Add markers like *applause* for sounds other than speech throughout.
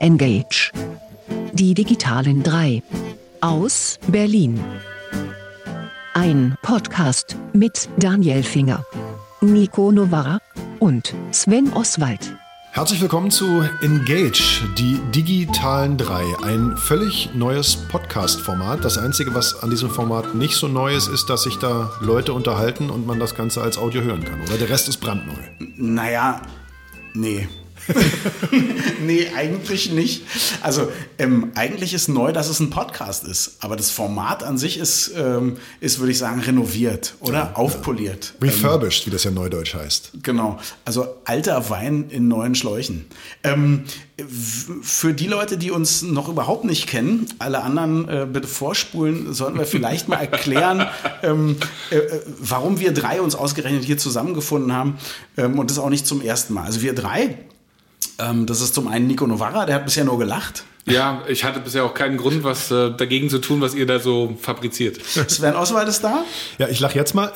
Engage. Die digitalen drei. Aus Berlin. Ein Podcast mit Daniel Finger, Nico Novara und Sven Oswald. Herzlich willkommen zu Engage, die digitalen drei. Ein völlig neues Podcast-Format. Das Einzige, was an diesem Format nicht so neu ist, ist, dass sich da Leute unterhalten und man das Ganze als Audio hören kann. Oder der Rest ist brandneu. Naja, nee. *laughs* nee, eigentlich nicht. Also ähm, eigentlich ist neu, dass es ein Podcast ist, aber das Format an sich ist, ähm, ist würde ich sagen, renoviert oder ja, aufpoliert. Ja. Refurbished, ähm, wie das ja neudeutsch heißt. Genau, also alter Wein in neuen Schläuchen. Ähm, für die Leute, die uns noch überhaupt nicht kennen, alle anderen äh, bitte vorspulen, sollten wir vielleicht mal erklären, *laughs* ähm, äh, äh, warum wir drei uns ausgerechnet hier zusammengefunden haben ähm, und das auch nicht zum ersten Mal. Also wir drei ähm, das ist zum einen Nico Novara, der hat bisher nur gelacht. Ja, ich hatte bisher auch keinen Grund, was äh, dagegen zu tun, was ihr da so fabriziert. Sven Oswald ist da. Ja, ich lache jetzt mal.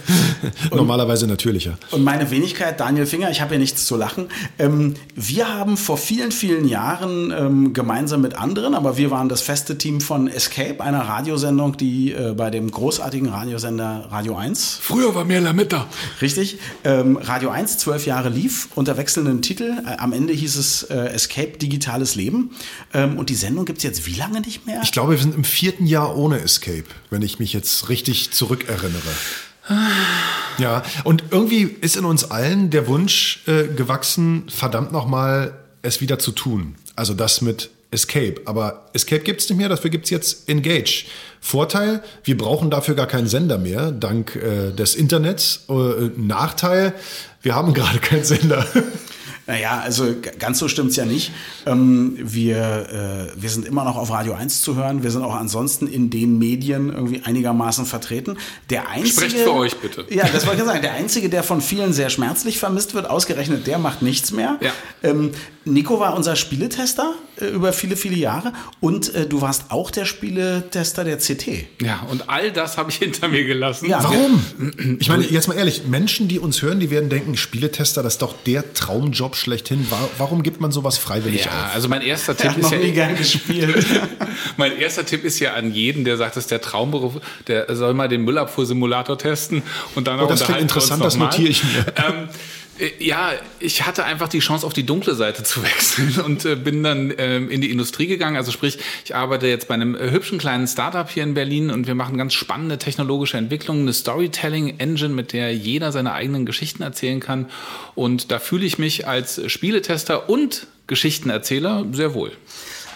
*laughs* Normalerweise natürlicher. Und meine Wenigkeit, Daniel Finger, ich habe ja nichts zu lachen. Ähm, wir haben vor vielen, vielen Jahren ähm, gemeinsam mit anderen, aber wir waren das feste Team von Escape, einer Radiosendung, die äh, bei dem großartigen Radiosender Radio 1. Früher war mehr Lametta. Richtig. Ähm, Radio 1 zwölf Jahre lief unter wechselnden Titel. Äh, am Ende hieß es äh, Escape Digitales Leben. Ähm, und die Sendung gibt es jetzt wie lange nicht mehr? Ich glaube, wir sind im vierten Jahr ohne Escape, wenn ich mich jetzt richtig zurückerinnere. Ja, und irgendwie ist in uns allen der Wunsch äh, gewachsen, verdammt nochmal es wieder zu tun. Also das mit Escape. Aber Escape gibt es nicht mehr, dafür gibt es jetzt Engage. Vorteil, wir brauchen dafür gar keinen Sender mehr, dank äh, des Internets. Äh, Nachteil, wir haben *laughs* gerade keinen Sender. Naja, also ganz so stimmt's ja nicht. Ähm, wir, äh, wir sind immer noch auf Radio 1 zu hören. Wir sind auch ansonsten in den Medien irgendwie einigermaßen vertreten. Der einzige, Sprecht für euch bitte. Ja, das wollte ich sagen. Der einzige, der von vielen sehr schmerzlich vermisst wird, ausgerechnet der macht nichts mehr. Ja. Ähm, Nico war unser Spieletester äh, über viele, viele Jahre und äh, du warst auch der Spieletester der CT. Ja, und all das habe ich hinter mir gelassen. Ja, Warum? Ich meine, jetzt mal ehrlich, Menschen, die uns hören, die werden denken, Spieletester, das ist doch der Traumjob schlechthin. Warum gibt man sowas freiwillig ja, auf? Also mein erster *laughs* Tipp ist noch ja nie gern gespielt. *laughs* mein erster Tipp ist ja an jeden, der sagt, das ist der Traumberuf, der soll mal den Müllabfuhrsimulator testen und dann oh, das klingt interessant, das notiere ich mir. Ähm, äh, ja, ich hatte einfach die Chance, auf die dunkle Seite zu *laughs* wechseln und äh, bin dann ähm, in die Industrie gegangen. Also sprich, ich arbeite jetzt bei einem äh, hübschen kleinen Startup hier in Berlin und wir machen ganz spannende technologische Entwicklungen, eine Storytelling-Engine, mit der jeder seine eigenen Geschichten erzählen kann. Und da fühle ich mich als Spieletester und Geschichtenerzähler sehr wohl.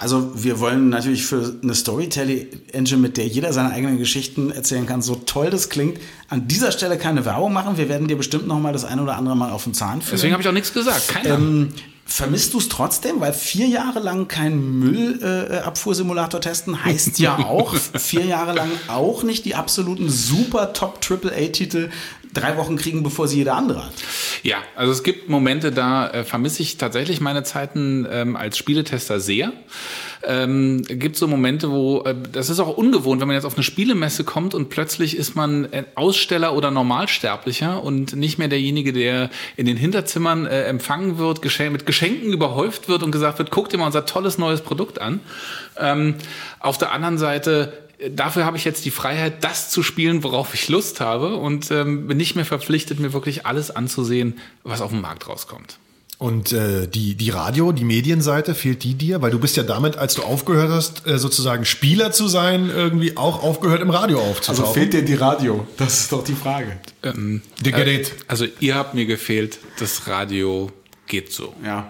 Also wir wollen natürlich für eine Storytelling-Engine, mit der jeder seine eigenen Geschichten erzählen kann, so toll das klingt, an dieser Stelle keine Werbung machen. Wir werden dir bestimmt noch mal das eine oder andere Mal auf den Zahn führen. Deswegen habe ich auch nichts gesagt. Keiner. Ähm, Vermisst du es trotzdem? Weil vier Jahre lang kein Müllabfuhrsimulator äh, testen heißt *laughs* ja auch, vier Jahre lang auch nicht die absoluten super Top AAA-Titel drei Wochen kriegen, bevor sie jeder andere hat. Ja, also es gibt Momente, da äh, vermisse ich tatsächlich meine Zeiten ähm, als Spieletester sehr. Ähm, gibt so Momente, wo äh, das ist auch ungewohnt, wenn man jetzt auf eine Spielemesse kommt und plötzlich ist man äh, Aussteller oder Normalsterblicher und nicht mehr derjenige, der in den Hinterzimmern äh, empfangen wird, geschenk mit Geschenken überhäuft wird und gesagt wird, guck dir mal unser tolles neues Produkt an. Ähm, auf der anderen Seite dafür habe ich jetzt die Freiheit, das zu spielen, worauf ich Lust habe und ähm, bin nicht mehr verpflichtet, mir wirklich alles anzusehen, was auf dem Markt rauskommt. Und äh, die, die Radio, die Medienseite, fehlt die dir? Weil du bist ja damit, als du aufgehört hast, äh, sozusagen Spieler zu sein, irgendwie auch aufgehört, im Radio aufzutauchen. Also fehlt dir die Radio? Das ist doch die Frage. Ähm, Gerät. Äh, also ihr habt mir gefehlt, das Radio geht so. Ja,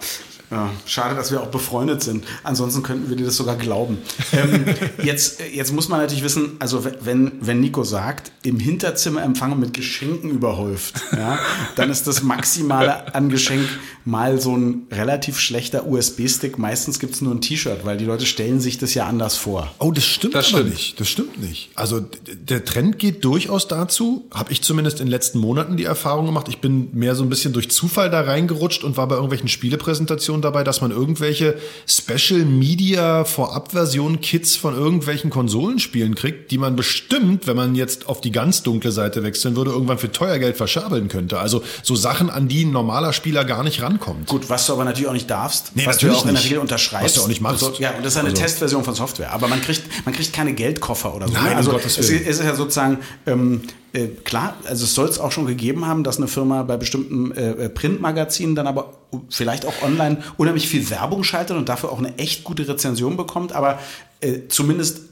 ja, schade, dass wir auch befreundet sind. Ansonsten könnten wir dir das sogar glauben. Ähm, *laughs* jetzt, jetzt muss man natürlich wissen, also wenn, wenn Nico sagt, im Hinterzimmer empfangen mit Geschenken überhäuft, ja, dann ist das Maximale an Geschenk mal so ein relativ schlechter USB-Stick. Meistens gibt es nur ein T-Shirt, weil die Leute stellen sich das ja anders vor. Oh, das stimmt das aber stimmt. nicht. Das stimmt nicht. Also der Trend geht durchaus dazu, habe ich zumindest in den letzten Monaten die Erfahrung gemacht. Ich bin mehr so ein bisschen durch Zufall da reingerutscht und war bei irgendwelchen Spielepräsentationen schon dabei, dass man irgendwelche Special Media Vorabversion Kits von irgendwelchen Konsolenspielen kriegt, die man bestimmt, wenn man jetzt auf die ganz dunkle Seite wechseln würde, irgendwann für teuer Geld verschabeln könnte. Also so Sachen, an die ein normaler Spieler gar nicht rankommt. Gut, was du aber natürlich auch nicht darfst, Nee, was du auch in der. Regel unterschreibst. Was du auch nicht machst. Also, ja, und das ist eine Also- Testversion von Software. Aber man kriegt, man kriegt keine Geldkoffer oder so. Nein, ne? um also Willen. es ist ja sozusagen ähm, äh, klar, also es soll es auch schon gegeben haben, dass eine Firma bei bestimmten äh, Printmagazinen dann aber vielleicht auch online unheimlich viel Werbung schaltet und dafür auch eine echt gute Rezension bekommt. Aber äh, zumindest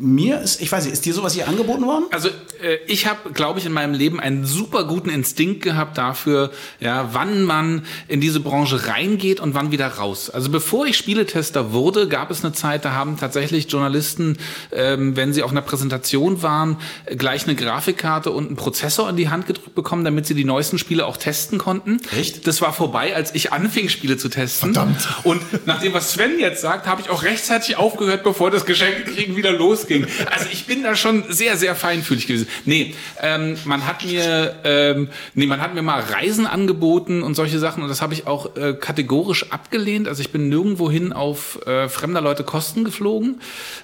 mir ist, ich weiß nicht, ist dir sowas hier angeboten worden? Also äh, ich habe, glaube ich, in meinem Leben einen super guten Instinkt gehabt dafür, ja, wann man in diese Branche reingeht und wann wieder raus. Also bevor ich Spieletester wurde, gab es eine Zeit, da haben tatsächlich Journalisten, ähm, wenn sie auf einer Präsentation waren, gleich eine Grafikkarte und einen Prozessor in die Hand gedrückt bekommen, damit sie die neuesten Spiele auch testen konnten. Echt? Das war vorbei, als ich anfing, Spiele zu testen. Verdammt. Und nach dem, was Sven jetzt sagt, habe ich auch rechtzeitig aufgehört, bevor das Geschenkekriegen *laughs* wieder losging. Also ich bin da schon sehr, sehr feinfühlig gewesen. Nee, ähm, man hat mir, ähm, nee, man hat mir mal Reisen angeboten und solche Sachen und das habe ich auch äh, kategorisch abgelehnt. Also ich bin nirgendwohin auf äh, fremder Leute Kosten geflogen.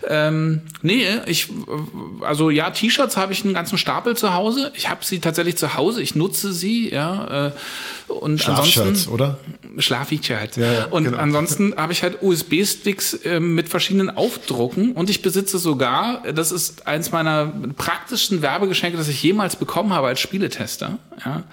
Ähm, nee, ich, äh, also ja, T-Shirts habe ich einen ganzen Stapel zu Hause. Ich habe sie tatsächlich zu Hause. Ich nutze sie, ja. Äh, und ansonsten oder? Schlafshirts. Ja, ja, und genau. ansonsten habe ich halt USB-Sticks äh, mit verschiedenen Aufdrucken und ich besitze sogar, das ist eins meiner praktischsten Werbegeschenke, das ich jemals bekommen habe als Spieletester. Ja.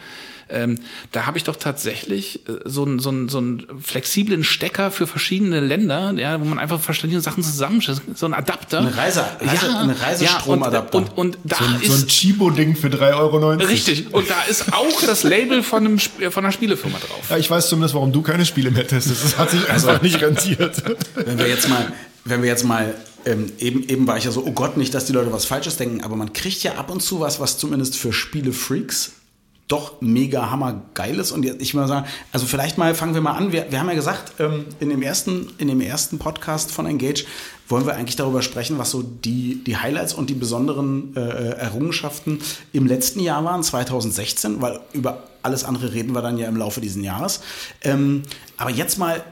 Ähm, da habe ich doch tatsächlich äh, so einen so einen- so einen flexiblen Stecker für verschiedene Länder, ja, wo man einfach verschiedene Sachen zusammenschließt, so ein Adapter. Eine Reise- Reise- ein Reisestromadapter. und, und, und da So, ein- ist so ein Chibo-Ding für 3,90 Euro. richtig und da ist auch das Label von einem von einer Spielefirma drauf. Ja, ich weiß zumindest, warum du keine Spiele mehr testest. Das hat sich einfach nicht rentiert. Wenn wir jetzt mal, wenn wir jetzt mal, ähm, eben, eben war ich ja so, oh Gott, nicht, dass die Leute was Falsches denken, aber man kriegt ja ab und zu was, was zumindest für Spiele-Freaks doch mega hammergeil ist. Und jetzt- ich mal sagen, also vielleicht mal fangen wir mal an. Wir, wir haben ja gesagt, ähm, in, dem ersten, in dem ersten Podcast von Engage wollen wir eigentlich darüber sprechen, was so die, die Highlights und die besonderen äh, Errungenschaften im letzten Jahr waren, 2016, weil über alles andere reden wir dann ja im Laufe dieses Jahres. Ähm, aber jetzt mal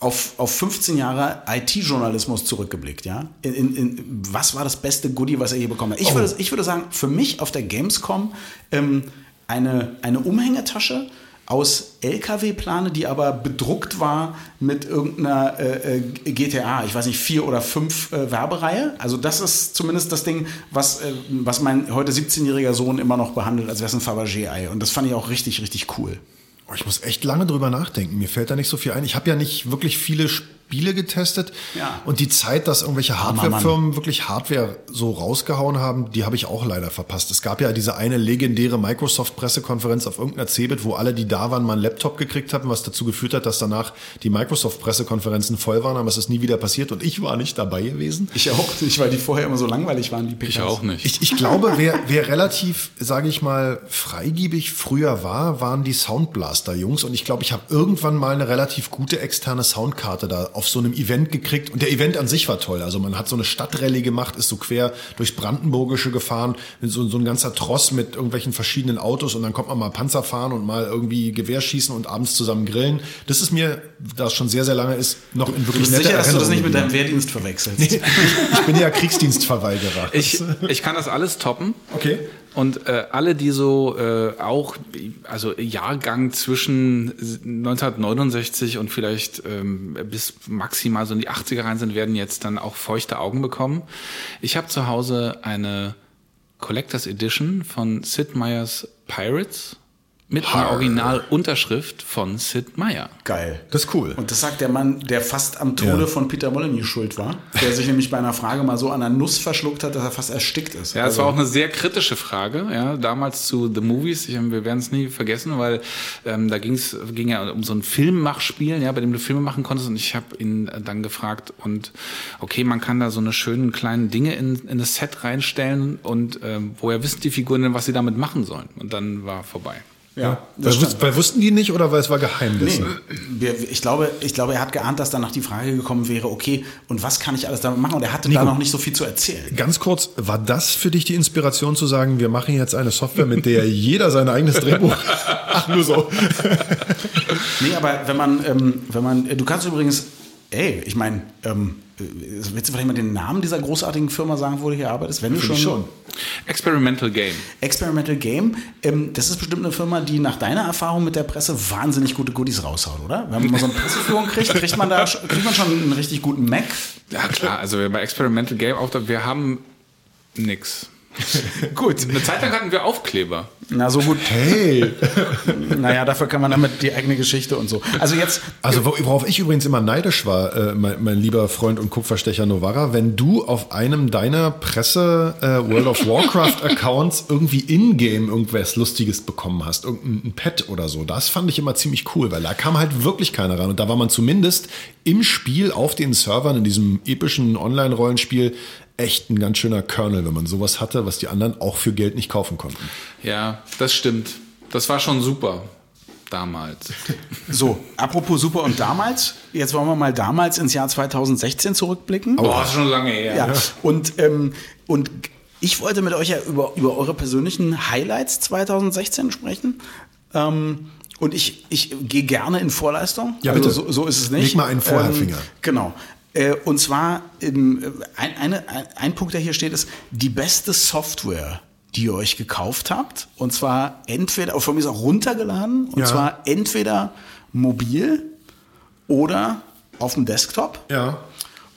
auf, auf 15 Jahre IT-Journalismus zurückgeblickt, ja? In, in, in, was war das beste Goodie, was er je bekommen hat? Ich, würde, ich würde sagen, für mich auf der Gamescom ähm, eine, eine Umhängetasche aus LKW-Plane, die aber bedruckt war mit irgendeiner äh, äh, GTA, ich weiß nicht, vier oder fünf äh, Werbereihe. Also das ist zumindest das Ding, was, äh, was mein heute 17-jähriger Sohn immer noch behandelt, als wäre es ein Fabergé-Ei. Und das fand ich auch richtig, richtig cool. Oh, ich muss echt lange drüber nachdenken. Mir fällt da nicht so viel ein. Ich habe ja nicht wirklich viele Spiele getestet. Ja. Und die Zeit, dass irgendwelche Hardwarefirmen wirklich Hardware so rausgehauen haben, die habe ich auch leider verpasst. Es gab ja diese eine legendäre Microsoft-Pressekonferenz auf irgendeiner Cebit, wo alle, die da waren, mal einen Laptop gekriegt haben, was dazu geführt hat, dass danach die Microsoft-Pressekonferenzen voll waren, aber es ist nie wieder passiert und ich war nicht dabei gewesen. Ich auch nicht, weil die vorher immer so langweilig waren, die PKs. Ich auch nicht. Ich, ich glaube, wer, wer relativ, sage ich mal, freigiebig früher war, waren die Soundblaster-Jungs. Und ich glaube, ich habe irgendwann mal eine relativ gute externe Soundkarte da auf so einem Event gekriegt. Und der Event an sich war toll. Also man hat so eine Stadtrallye gemacht, ist so quer durchs Brandenburgische gefahren, mit so, so ein ganzer Tross mit irgendwelchen verschiedenen Autos. Und dann kommt man mal Panzer fahren und mal irgendwie Gewehr schießen und abends zusammen grillen. Das ist mir, da es schon sehr, sehr lange ist, noch in wirklich bist netter sicher, dass du das nicht Erinnerung mit deinem. Wehrdienst verwechselst? Ich bin ja Kriegsdienstverweigerer. Ich, ich kann das alles toppen. Okay. Und äh, alle, die so äh, auch, also Jahrgang zwischen 1969 und vielleicht ähm, bis maximal so in die 80er rein sind, werden jetzt dann auch feuchte Augen bekommen. Ich habe zu Hause eine Collectors Edition von Sid Meier's Pirates mit einer Originalunterschrift von Sid Meier. Geil. Das ist cool. Und das sagt der Mann, der fast am Tode Ja. von Peter Molyneux schuld war, der sich nämlich bei einer Frage mal so an der Nuss verschluckt hat, dass er fast erstickt ist. Ja, es Also- war auch eine sehr kritische Frage, ja, damals zu The Movies. Ich, wir werden es nie vergessen, weil ähm, da ging's, ging ja um so ein Filmmachspiel, ja, bei dem du Filme machen konntest. Und ich habe ihn dann gefragt, und okay, man kann da so eine schönen kleinen Dinge in, in das Set reinstellen und ähm, woher wissen die Figuren denn, was sie damit machen sollen? Und dann war vorbei. Ja, weil, weil, wussten die nicht oder weil es war Geheimnis? Nee, ich, glaube, ich glaube, er hat geahnt, dass danach die Frage gekommen wäre, okay, und was kann ich alles damit machen? Und er hatte Nico, da noch nicht so viel zu erzählen. Ganz kurz, war das für dich die Inspiration zu sagen, wir machen jetzt eine Software, mit der *laughs* jeder sein eigenes Drehbuch... *laughs* Ach, nur so. nee, aber wenn man, ähm, wenn man, du kannst übrigens, ey, ich meine, ähm, Willst du vielleicht mal den Namen dieser großartigen Firma sagen, wo du hier arbeitest? Wenn du schon, schon. Experimental Game. Experimental Game. Ähm, das ist bestimmt eine Firma, die nach deiner Erfahrung mit der Presse wahnsinnig gute Goodies raushaut, oder? Wenn man mal so eine Presseführung kriegt, kriegt man da *laughs* kriegt man schon einen richtig guten Mac? Ja klar, also bei Experimental Game auch, wir haben nix. *laughs* gut. Eine Zeit lang hatten wir Aufkleber. Na, so gut. Hey! *laughs* naja, dafür kann man damit die eigene Geschichte und so. Also jetzt. Also, worauf ich übrigens immer neidisch war, äh, mein, mein, lieber Freund und Kupferstecher Novara, wenn du auf einem deiner Presse äh, World of Warcraft *laughs* Accounts irgendwie in-game irgendwas Lustiges bekommen hast, irgendein Pet oder so. Das fand ich immer ziemlich cool, weil da kam halt wirklich keiner ran. Und da war man zumindest im Spiel auf den Servern, in diesem epischen Online-Rollenspiel, echt ein ganz schöner Kernel, wenn man sowas hatte, was die anderen auch für Geld nicht kaufen konnten. Ja, das stimmt. Das war schon super damals. *laughs* So, apropos super und damals, jetzt wollen wir mal damals ins Jahr 2016 zurückblicken. Boah, das ist schon lange her. Ja, und, ähm, und ich wollte mit euch ja über, über eure persönlichen Highlights 2016 sprechen. Ähm, und ich, ich gehe gerne in Vorleistung. Ja, bitte. Also so, so ist es nicht. Leg mal einen Vorherfinger. Ähm, genau. Äh, und zwar, ein, eine, ein Punkt, der hier steht, ist die beste Software, die ihr euch gekauft habt. Und zwar entweder, von mir ist auch runtergeladen, und ja. zwar entweder mobil oder auf dem Desktop. Ja.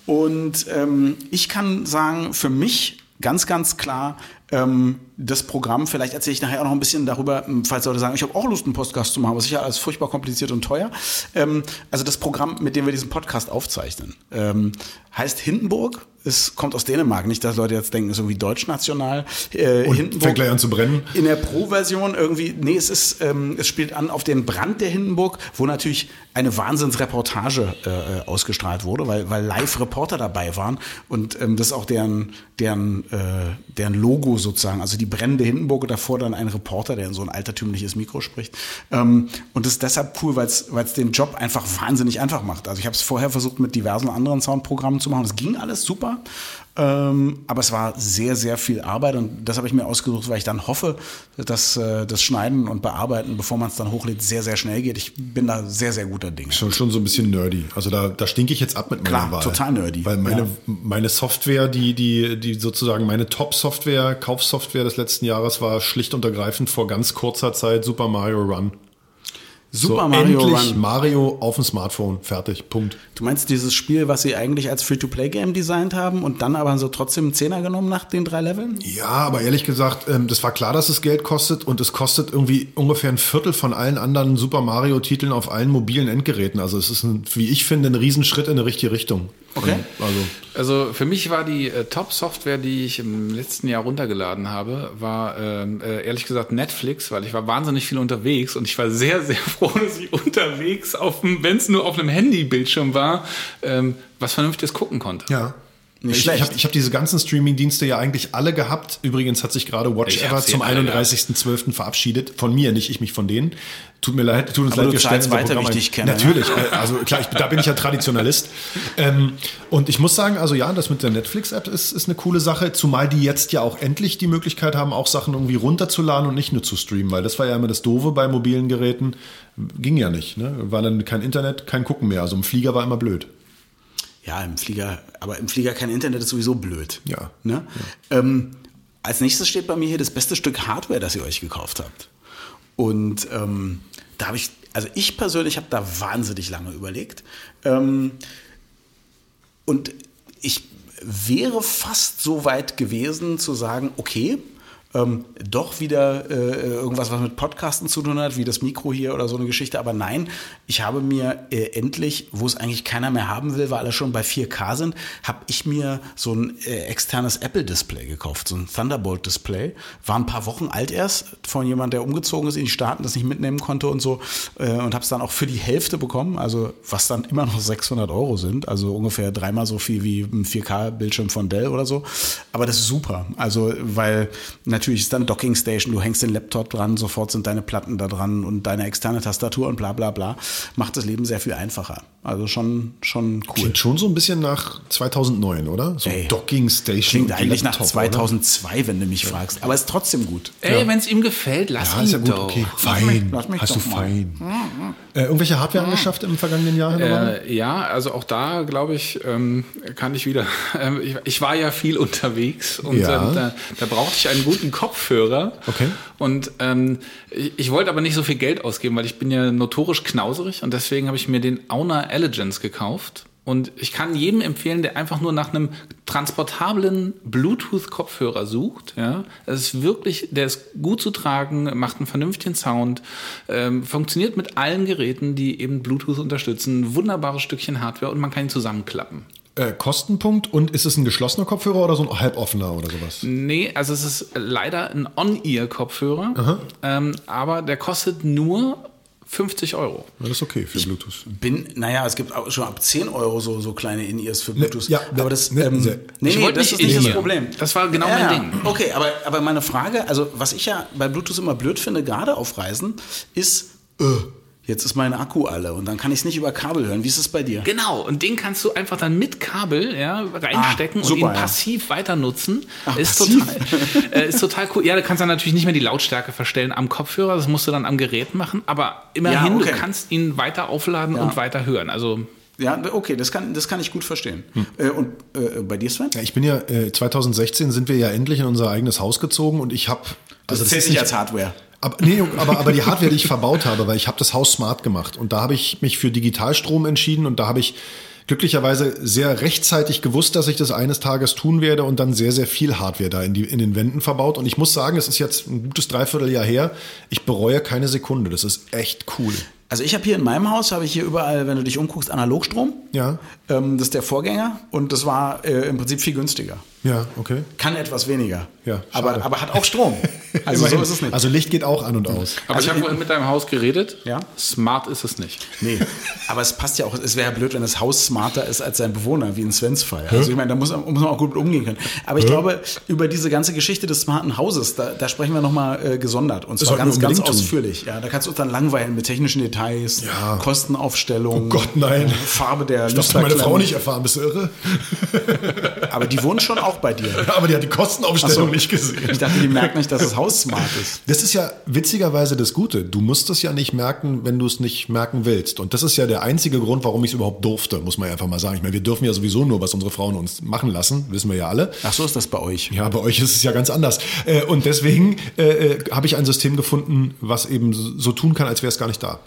Und ähm, ich kann sagen, für mich ganz, ganz klar ähm, das Programm, vielleicht erzähle ich nachher auch noch ein bisschen darüber, ähm, falls Leute sagen, ich habe auch Lust, einen Podcast zu machen, aber sicher alles furchtbar kompliziert und teuer. Ähm, also das Programm, mit dem wir diesen Podcast aufzeichnen, ähm, heißt Hindenburg es kommt aus Dänemark. Nicht, dass Leute jetzt denken, es ist irgendwie deutschnational. Äh, Und Hindenburg, fängt gleich an zu brennen. In der Pro-Version irgendwie, nee, es ist, ähm, es spielt an auf den Brand der Hindenburg, wo natürlich eine Wahnsinnsreportage äh, ausgestrahlt wurde, weil, weil Live-Reporter dabei waren. Und ähm, das ist auch deren, deren, äh, deren Logo sozusagen. Also die brennende Hindenburg und davor dann ein Reporter, der in so ein altertümliches Mikro spricht. Ähm, und das ist deshalb cool, weil es den Job einfach wahnsinnig einfach macht. Also ich habe es vorher versucht mit diversen anderen Soundprogrammen zu machen. Es ging alles super. Ähm, aber es war sehr, sehr viel Arbeit und das habe ich mir ausgesucht, weil ich dann hoffe, dass äh, das Schneiden und Bearbeiten, bevor man es dann hochlädt, sehr, sehr schnell geht. Ich bin da sehr, sehr guter Dinge. Schon, schon so ein bisschen nerdy. Also da, da stinke ich jetzt ab mit meiner Klar, Wahl. total nerdy. Weil meine, ja. meine Software, die, die, die sozusagen meine Top-Software, Kaufsoftware des letzten Jahres war schlicht und ergreifend vor ganz kurzer Zeit Super Mario Run. Super so, Mario endlich Run. Mario auf dem Smartphone, fertig, Punkt. Du meinst dieses Spiel, was sie eigentlich als Free-to-Play-Game designt haben und dann aber so trotzdem einen Zehner genommen nach den drei Leveln? Ja, aber ehrlich gesagt, ähm, das war klar, dass es Geld kostet und es kostet irgendwie ungefähr ein Viertel von allen anderen Super Mario-Titeln auf allen mobilen Endgeräten. Also es ist, ein, wie ich finde, ein Riesenschritt in eine richtige Richtung. Okay. Also, also für mich war die äh, Top-Software, die ich im letzten Jahr runtergeladen habe, war ähm, äh, ehrlich gesagt Netflix, weil ich war wahnsinnig viel unterwegs und ich war sehr, sehr *laughs* froh, dass ich unterwegs, wenn es nur auf einem Handybildschirm war, ähm, was Vernünftiges gucken konnte. Ja. Nicht ich schlecht. Ich habe hab diese ganzen Streaming-Dienste ja eigentlich alle gehabt. Übrigens hat sich gerade Watch Ever zum 31.12. verabschiedet. Von mir, nicht ich mich von denen. Tut mir leid, tut uns Aber leid, wir stellen weiter, wie ich dich kenne. Natürlich, äh, also klar, ich, da bin ich ja Traditionalist. *laughs* ähm, und ich muss sagen, also ja, das mit der Netflix-App ist, ist eine coole Sache, zumal die jetzt ja auch endlich die Möglichkeit haben, auch Sachen irgendwie runterzuladen und nicht nur zu streamen, weil das war ja immer das Doofe bei mobilen Geräten. Ging ja nicht, ne? War dann kein Internet, kein Gucken mehr. Also im Flieger war immer blöd. Ja, im Flieger, aber im Flieger kein Internet ist sowieso blöd. Ja. Ne? ja. Ähm, als nächstes steht bei mir hier das beste Stück Hardware, das ihr euch gekauft habt. Und ähm, da habe ich, also ich persönlich habe da wahnsinnig lange überlegt. Ähm, und ich wäre fast so weit gewesen zu sagen, okay, ähm, doch wieder äh, irgendwas, was mit Podcasten zu tun hat, wie das Mikro hier oder so eine Geschichte. Aber nein, ich habe mir äh, endlich, wo es eigentlich keiner mehr haben will, weil alle schon bei 4K sind, habe ich mir so ein äh, externes Apple-Display gekauft, so ein Thunderbolt-Display. War ein paar Wochen alt erst von jemand, der umgezogen ist in die Staaten, das nicht mitnehmen konnte und so. Äh, und habe es dann auch für die Hälfte bekommen, also was dann immer noch 600 Euro sind, also ungefähr dreimal so viel wie ein 4K-Bildschirm von Dell oder so. Aber das ist super, also weil natürlich natürlich ist dann Docking Station, du hängst den Laptop dran, sofort sind deine Platten da dran und deine externe Tastatur und bla bla bla. Macht das Leben sehr viel einfacher. Also schon, schon cool. Klingt schon so ein bisschen nach 2009, oder? So Ey, Docking Station. Klingt und eigentlich nach Laptop, 2002, wenn du mich fragst. Aber ist trotzdem gut. Ey, wenn es ihm gefällt, lass Oder? Ja, ihn ist ja gut, doch. okay. Lass mich- Fein. lass mich Hast doch du mal. fein. Äh, irgendwelche Hardware angeschafft im vergangenen Jahr? Äh, ja, also auch da, glaube ich, ähm, kann ich wieder. *laughs* Ähm, ich, ich war ja viel *laughs* unterwegs und Ja. ähm, da, da brauchte ich einen guten Kopfhörer. Okay. Und ähm, ich, ich wollte aber nicht so viel Geld ausgeben, weil ich bin ja notorisch knauserig und deswegen habe ich mir den Auna Elegance gekauft. Und ich kann jedem empfehlen, der einfach nur nach einem transportablen Bluetooth-Kopfhörer sucht. Ja, es ist wirklich, der ist gut zu tragen, macht einen vernünftigen Sound, ähm, funktioniert mit allen Geräten, die eben Bluetooth unterstützen. Wunderbares Stückchen Hardware und man kann ihn zusammenklappen. Äh, Kostenpunkt und ist es ein geschlossener Kopfhörer oder so ein halboffener oder sowas? Nee, also es ist leider ein On-Ear-Kopfhörer, ähm, aber der kostet nur 50 Euro. Ja, das ist okay für Bluetooth. Bin, naja, es gibt auch schon ab 10 Euro so, so kleine In-Ears für Bluetooth. ja, aber das, ne, ähm, sehr- nee, Ich nee, das nicht ist nicht das. Problem. Das war genau ja, mein. Ding. Okay, aber, aber meine Frage, also was ich ja bei Bluetooth immer blöd finde, gerade auf Reisen, ist, äh, jetzt ist mein Akku alle und dann kann ich es nicht über Kabel hören. Wie ist es bei dir? Genau, und den kannst du einfach dann mit Kabel ja, reinstecken Ah, super, und ihn ja. passiv weiter nutzen. Ach, ist, passiv? total, äh, ist total cool. Ja, du kannst dann natürlich nicht mehr die Lautstärke verstellen am Kopfhörer, das musst du dann am Gerät machen, aber immerhin, Ja, okay. du kannst ihn weiter aufladen Ja. und weiter hören. Also Ja, okay, das kann, das kann ich gut verstehen. Äh, und äh, bei dir, Sven? Ja, ich bin ja, äh, 2016 sind wir ja endlich in unser eigenes Haus gezogen und ich habe. Das zählt ist nicht als Hardware. Aber, nee, aber, aber die Hardware, die ich verbaut habe, weil ich habe das Haus smart gemacht und da habe ich mich für Digitalstrom entschieden und da habe ich glücklicherweise sehr rechtzeitig gewusst, dass ich das eines Tages tun werde und dann sehr, sehr viel Hardware da in, die, in den Wänden verbaut. Und ich muss sagen, es ist jetzt ein gutes Dreivierteljahr her. Ich bereue keine Sekunde. Das ist echt cool. Also ich habe hier in meinem Haus, habe ich hier überall, wenn du dich umguckst, Analogstrom. Ja. Ähm, das ist der Vorgänger und das war äh, im Prinzip viel günstiger. Ja, okay. Kann etwas weniger. Ja, aber, schade. aber hat auch Strom. *laughs* Also so ist es nicht. Also Licht geht auch an und aus. Aber Also ich habe in- vorhin mit deinem Haus geredet. Ja? Smart ist es nicht. Nee, aber es passt ja auch, es wäre ja blöd, wenn das Haus smarter ist als sein Bewohner, wie in Svens Fall. Also ich meine, da muss, muss man auch gut mit umgehen können. Aber ich glaube, über diese ganze Geschichte des smarten Hauses, da, da sprechen wir nochmal äh, gesondert. Und zwar wir ganz, ganz ausführlich. Ja, da kannst du uns dann langweilen mit technischen Details, Ja. Kostenaufstellung, Oh Gott, nein. Farbe der Das darfst du meine. Frau nicht erfahren, bist du irre? Aber die wohnt schon auch bei dir. *laughs* Aber die hat die Kostenaufstellung so. nicht gesehen. Ich dachte, die merkt nicht, dass das Haus smart ist. Das ist ja witzigerweise das Gute. Du musst es ja nicht merken, wenn du es nicht merken willst. Und das ist ja der einzige Grund, warum ich es überhaupt durfte, muss man ja einfach mal sagen. Ich meine, wir dürfen ja sowieso nur, was unsere Frauen uns machen lassen, wissen wir ja alle. Ach so ist das bei euch. Ja, bei euch ist es ja ganz anders. Äh, Und deswegen äh, äh, habe ich ein System gefunden, was eben so tun kann, als wäre es gar nicht da.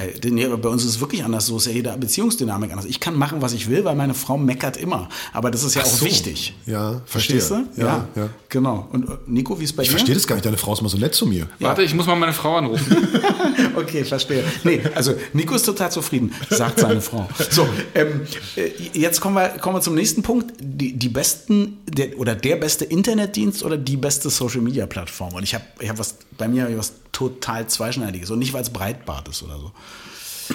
Äh, Nee, bei uns ist es wirklich anders. So ist ja jede Beziehungsdynamik anders. Ich kann machen, was ich will, weil meine Frau meckert immer. Aber das ist ja Ach auch so. wichtig. Ja, verstehe. Verstehst du? Ja, ja. Genau. Und äh, Nico, wie ist bei Ich dir? verstehe das gar nicht. Deine Frau ist mal so nett zu mir. Warte, ich muss mal meine Frau anrufen. *laughs* Okay, verstehe. Nee, also Nico ist total zufrieden, sagt seine Frau. So, ähm, äh, jetzt kommen wir, kommen wir zum nächsten Punkt. Die, die besten der, oder der beste Internetdienst oder die beste Social Media Plattform. Und ich habe ich hab was bei mir hab ich was total zweischneidiges und nicht weil es Breitbart ist oder so. *coughs*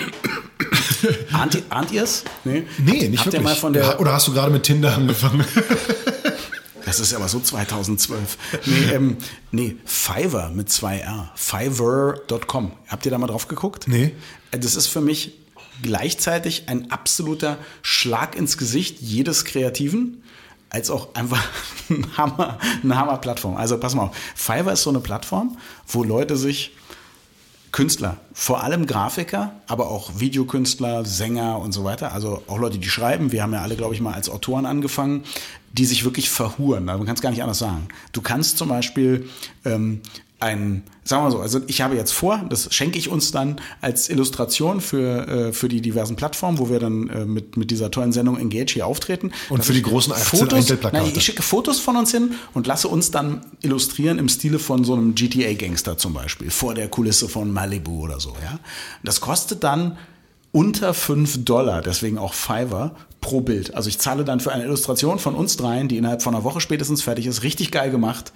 ahnt, ihr- ahnt ihr es? Nee, Nee, nicht Habt wirklich. mal von der Oder hast du gerade mit Tinder angefangen? *laughs* Das ist aber so 2012. Nee, ähm, nee Fiverr mit zwei R. Fiverr.com. Habt ihr da mal drauf geguckt? Nee. Äh, Das ist für mich gleichzeitig ein absoluter Schlag ins Gesicht jedes Kreativen, als auch einfach *laughs* ein Hammer, eine Hammer-Plattform. Also pass mal auf. Fiverr ist so eine Plattform, wo Leute sich Künstler, vor allem Grafiker, aber auch Videokünstler, Sänger und so weiter, also auch Leute, die schreiben, wir haben ja alle, glaube ich, mal als Autoren angefangen, die sich wirklich verhuren. Also man kann es gar nicht anders sagen. Du kannst zum Beispiel ähm, ein, sagen wir mal so, also ich habe jetzt vor, das schenke ich uns dann als Illustration für, äh, für die diversen Plattformen, wo wir dann äh, mit, mit dieser tollen Sendung Engage hier auftreten. Und für die großen 18 Fotos, nein, ich schicke Fotos von uns hin und lasse uns dann illustrieren im Stile von so einem GTA-Gangster zum Beispiel, vor der Kulisse von Malibu oder so. Ja? Das kostet dann unter 5 Dollar, deswegen auch Fiverr, pro Bild. Also ich zahle dann für eine Illustration von uns dreien, die innerhalb von einer Woche spätestens fertig ist, richtig geil gemacht,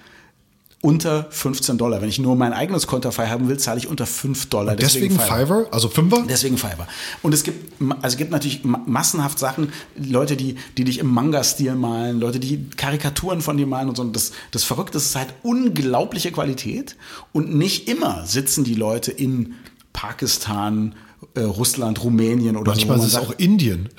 unter 15 Dollar. Wenn ich nur mein eigenes Konterfei haben will, zahle ich unter 5 Dollar. Deswegen, Fiverr, also Fünfer? Deswegen Fiverr. Und es gibt, also es gibt natürlich massenhaft Sachen, Leute, die, die dich im Manga-Stil malen, Leute, die Karikaturen von dir malen und so. Und das, das Verrückte ist, halt unglaubliche Qualität. Und nicht immer sitzen die Leute in Pakistan, äh, Russland, Rumänien oder Manchmal so. ist es auch Indien.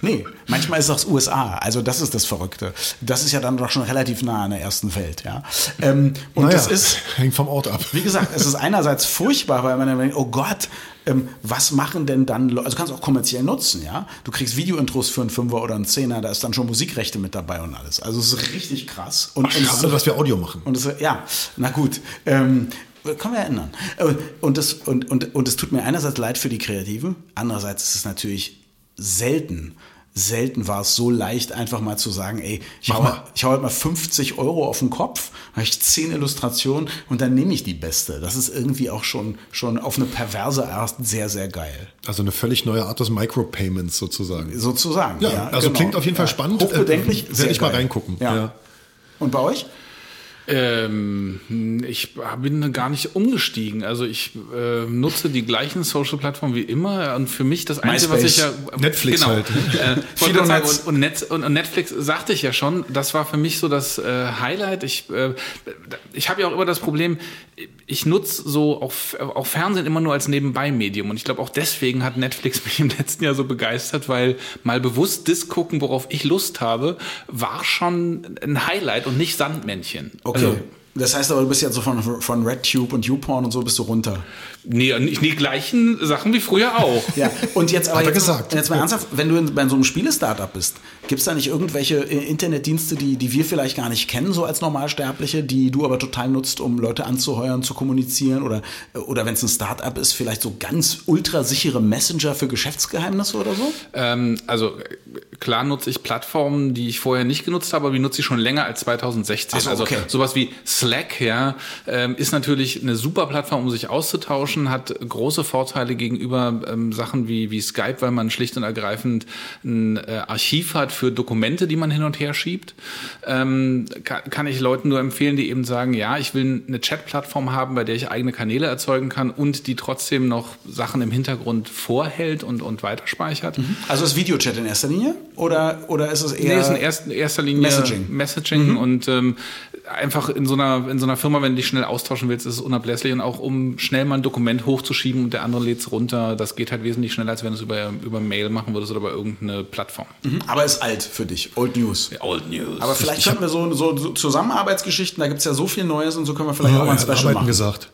Nee, manchmal ist es auch USA. Also das ist das Verrückte. Das ist ja dann doch schon relativ nah an der ersten Welt, ja. Ähm, und Naja, das ist, hängt vom Ort ab. wie gesagt, es ist einerseits furchtbar, weil man dann denkt, oh Gott, ähm, was machen denn dann Leute? Also du kannst auch kommerziell nutzen, ja. Du kriegst Videointros für einen Fünfer oder einen Zehner, da ist dann schon Musikrechte mit dabei und alles. Also es ist richtig krass. Und, und es ist Schade, dass wir Audio machen. und es, ja, na gut. Ähm, können wir ändern. Und das, und, und, und es tut mir einerseits leid für die Kreativen, andererseits ist es natürlich selten. Selten war es so leicht, einfach mal zu sagen, ey, ich hau, mal. ich hau halt mal 50 Euro auf den Kopf, habe ich 10 Illustrationen und dann nehme ich die beste. Das ist irgendwie auch schon, schon auf eine perverse Art sehr, sehr geil. Also eine völlig neue Art des Micropayments sozusagen. Sozusagen. Ja, Ja, also genau. klingt auf jeden Fall Ja. spannend. Hochbedenklich. Äh, Werde ich mal geil. reingucken. Ja. Ja. Und bei euch? Ähm, ich bin gar nicht umgestiegen. Also ich äh, nutze die gleichen Social-Plattformen wie immer und für mich das Einzige, was ich ja MySpace. Netflix genau, halt. Äh, *laughs* sagen, und, und, Netz, und, und Netflix sagte ich ja schon, das war für mich so das äh, Highlight. Ich, äh, ich habe ja auch immer das Problem, ich nutze so auch, auch Fernsehen immer nur als Nebenbei-Medium und ich glaube auch deswegen hat Netflix *laughs* mich im letzten Jahr so begeistert, weil mal bewusst das gucken, worauf ich Lust habe, war schon ein Highlight und nicht Sandmännchen. Okay. Also, das heißt aber, du bist jetzt so von, von RedTube und YouPorn und so bist du runter. Nee, nicht die gleichen Sachen wie früher auch. Ja, und jetzt aber Hat er jetzt, gesagt. jetzt mal ernsthaft, wenn du in, bei so einem Spiele-Startup bist, gibt es da nicht irgendwelche äh, Internetdienste, die, die wir vielleicht gar nicht kennen, so als Normalsterbliche, die du aber total nutzt, um Leute anzuheuern, zu kommunizieren? Oder, oder wenn es ein Startup ist, vielleicht so ganz ultrasichere Messenger für Geschäftsgeheimnisse oder so? Ähm, also äh, klar nutze ich Plattformen, die ich vorher nicht genutzt habe, aber die nutze ich schon länger als 2016. Ach so, also okay. sowas wie Slack, ja, ähm, ist natürlich eine super Plattform, um sich auszutauschen, hat große Vorteile gegenüber ähm, Sachen wie, wie Skype, weil man schlicht und ergreifend ein äh, Archiv hat für Dokumente, die man hin und her schiebt. Ähm, kann, kann ich Leuten nur empfehlen, die eben sagen, ja, ich will eine Chat-Plattform haben, bei der ich eigene Kanäle erzeugen kann und die trotzdem noch Sachen im Hintergrund vorhält und, und weiterspeichert. Also ist Videochat in erster Linie? Oder, oder ist es eher. Nee, ist in erster, erster Linie Messaging. Messaging und ähm, einfach in so, einer, in so einer Firma, wenn du dich schnell austauschen willst, ist es unablässlich und auch um schnell mal ein Dokument hochzuschieben und der andere lädt es runter, das geht halt wesentlich schneller, als wenn du es über, über Mail machen würdest oder über irgendeine Plattform. Mhm, Aber ist alt für dich. Old News. Old News. Aber vielleicht könnten wir so, so, so Zusammenarbeitsgeschichten, da gibt es ja so viel Neues und so können wir vielleicht auch Ja, mal ein Special Arbeiten machen. gesagt.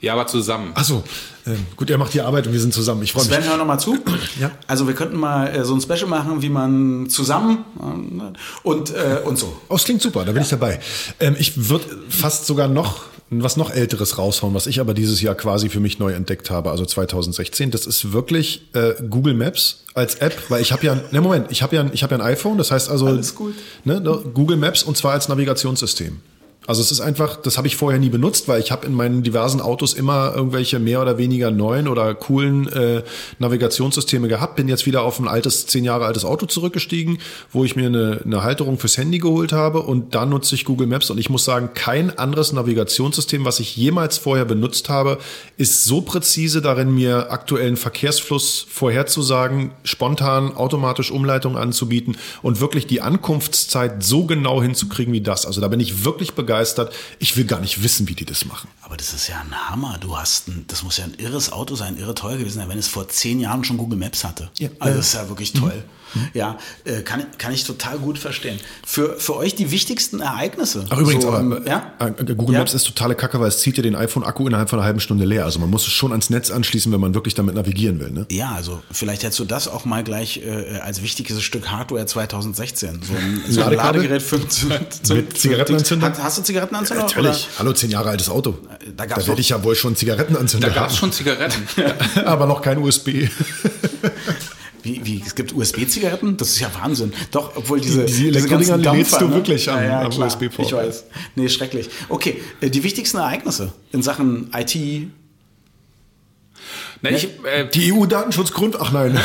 ja, aber zusammen. Achso, ähm, gut, er macht die Arbeit und wir sind zusammen. Ich freue mich. Sven, hör noch mal zu. *clears throat* Ja. Also wir könnten mal äh, so ein Special machen, wie man zusammen äh, und, äh, und so. Oh, es klingt super, da bin ich dabei. Ähm, ich würde fast sogar noch was noch älteres raushauen, was ich aber dieses Jahr quasi für mich neu entdeckt habe, also 2016. Das ist wirklich äh, Google Maps als App, weil ich habe ja, ne Moment, ich habe ja, ich habe ja ein iPhone, das heißt also. Ne, ne, Google Maps und zwar als Navigationssystem. Also es ist einfach, das habe ich vorher nie benutzt, weil ich habe in meinen diversen Autos immer irgendwelche mehr oder weniger neuen oder coolen äh, Navigationssysteme gehabt. Bin jetzt wieder auf ein altes, zehn Jahre altes Auto zurückgestiegen, wo ich mir eine, eine Halterung fürs Handy geholt habe und dann nutze ich Google Maps und ich muss sagen, kein anderes Navigationssystem, was ich jemals vorher benutzt habe, ist so präzise darin, mir aktuellen Verkehrsfluss vorherzusagen, spontan automatisch Umleitungen anzubieten und wirklich die Ankunftszeit so genau hinzukriegen wie das. Also da bin ich wirklich begeistert. Ich will gar nicht wissen, wie die das machen. Aber das ist ja ein Hammer. Du hast ein, das muss ja ein irres Auto sein, irre teuer gewesen sein, wenn es vor zehn Jahren schon Google Maps hatte. Ja. Also das ist ja wirklich toll. Ja, äh, kann, kann ich total gut verstehen. Für, für euch die wichtigsten Ereignisse. Ach übrigens, so, aber ähm, ja? äh, Google Ja. Maps ist totale Kacke, weil es zieht dir den iPhone-Akku innerhalb von einer halben Stunde leer. Also man muss es schon ans Netz anschließen, wenn man wirklich damit navigieren will. Ne? Ja, also vielleicht hättest du das auch mal gleich äh, als wichtiges Stück Hardware 2016. So ein, so ein? Ladegerät für, zu, Mit Zigarettenanzünder? Hast, hast du Zigarettenanzünder? Natürlich. Hallo, zehn Jahre altes Auto. Da Da, gab's werde ich ja wohl schon Zigarettenanzünder Da gab es schon Zigaretten. *laughs* aber noch kein USB. *laughs* Wie, wie, es gibt USB-Zigaretten? Das ist ja Wahnsinn. Doch, obwohl diese, Die- die diese Elektrodinger ganzen lädst Dampfer, du ne? wirklich am- am klar. USB-Port. Ich weiß. Nee, schrecklich. Okay, äh, die wichtigsten Ereignisse in Sachen IT. Na, ich, äh, Die EU-Datenschutzgrund, ach nein.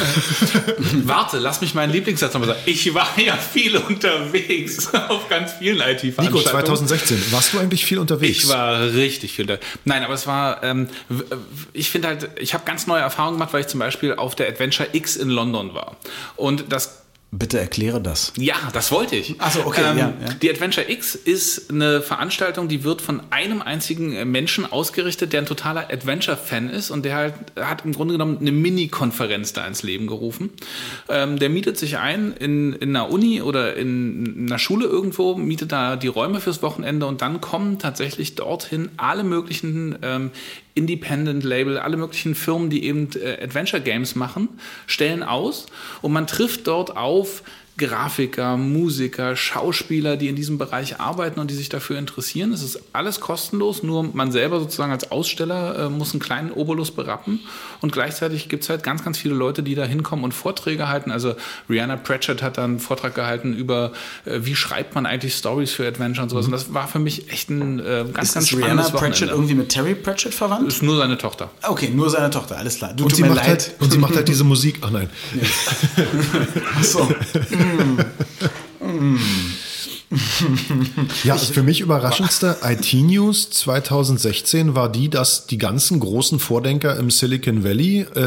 *laughs* warte, lass mich meinen Lieblingssatz nochmal sagen. Ich war ja viel unterwegs *laughs* auf ganz vielen IT-Veranstaltungen. Nico, 2016, warst du eigentlich viel unterwegs? Ich war richtig viel da. Nein, aber es war, ähm, ich finde halt, ich habe ganz neue Erfahrungen gemacht, weil ich zum Beispiel auf der Adventure X in London war. Und das Bitte erkläre das. ja, das wollte ich. Ähm, Ach so, okay, ja, ja. Die Adventure X ist eine Veranstaltung, die wird von einem einzigen äh, Menschen ausgerichtet, der ein totaler Adventure-Fan ist und der halt hat im Grunde genommen eine Mini-Konferenz da ins Leben gerufen. Ähm, der mietet sich ein in, in einer Uni oder in einer Schule irgendwo, mietet da die Räume fürs Wochenende und dann kommen tatsächlich dorthin alle möglichen ähm, Independent-Label, alle möglichen Firmen, die eben äh, Adventure Games machen, stellen aus und man trifft dort auf Grafiker, Musiker, Schauspieler, die in diesem Bereich arbeiten und die sich dafür interessieren. Es ist alles kostenlos, nur man selber sozusagen als Aussteller äh, muss einen kleinen Obolus berappen. Und gleichzeitig gibt es halt ganz, ganz viele Leute, die da hinkommen und Vorträge halten. Also Rihanna Pratchett hat da einen Vortrag gehalten über, äh, wie schreibt man eigentlich Stories für Adventure und sowas. Und das war für mich echt ein äh, ganz, Ist, ganz ist Rihanna spannendes Pratchett Wochenende. irgendwie mit Terry Pratchett verwandt? ist nur seine Tochter. Okay, nur seine Tochter, alles klar. Du, und, tut sie mir macht leid. halt, und sie macht halt diese Musik. Ach nein. *laughs* Ach so. *laughs* Ja, also für mich überraschendste IT-News 2016 war die, dass die ganzen großen Vordenker im Silicon Valley, äh,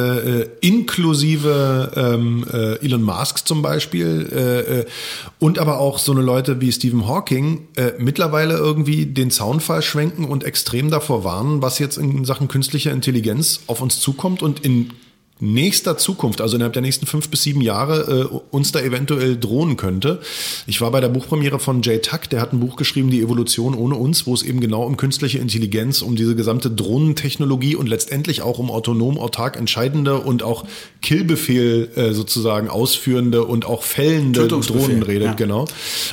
äh, inklusive ähm, äh, Elon Musk zum Beispiel, äh, äh, und aber auch so eine Leute wie Stephen Hawking, äh, mittlerweile irgendwie den Zaunfall schwenken und extrem davor warnen, was jetzt in Sachen künstlicher Intelligenz auf uns zukommt und in nächster Zukunft, also innerhalb der nächsten fünf bis sieben Jahre, äh, uns da eventuell drohen könnte. Ich war bei der Buchpremiere von Jay Tuck, der hat ein Buch geschrieben, Die Evolution ohne uns, wo es eben genau um künstliche Intelligenz, um diese gesamte Drohnentechnologie und letztendlich auch um autonom, autark entscheidende und auch Killbefehl äh, sozusagen ausführende und auch fällende Drohnen redet, ja. genau.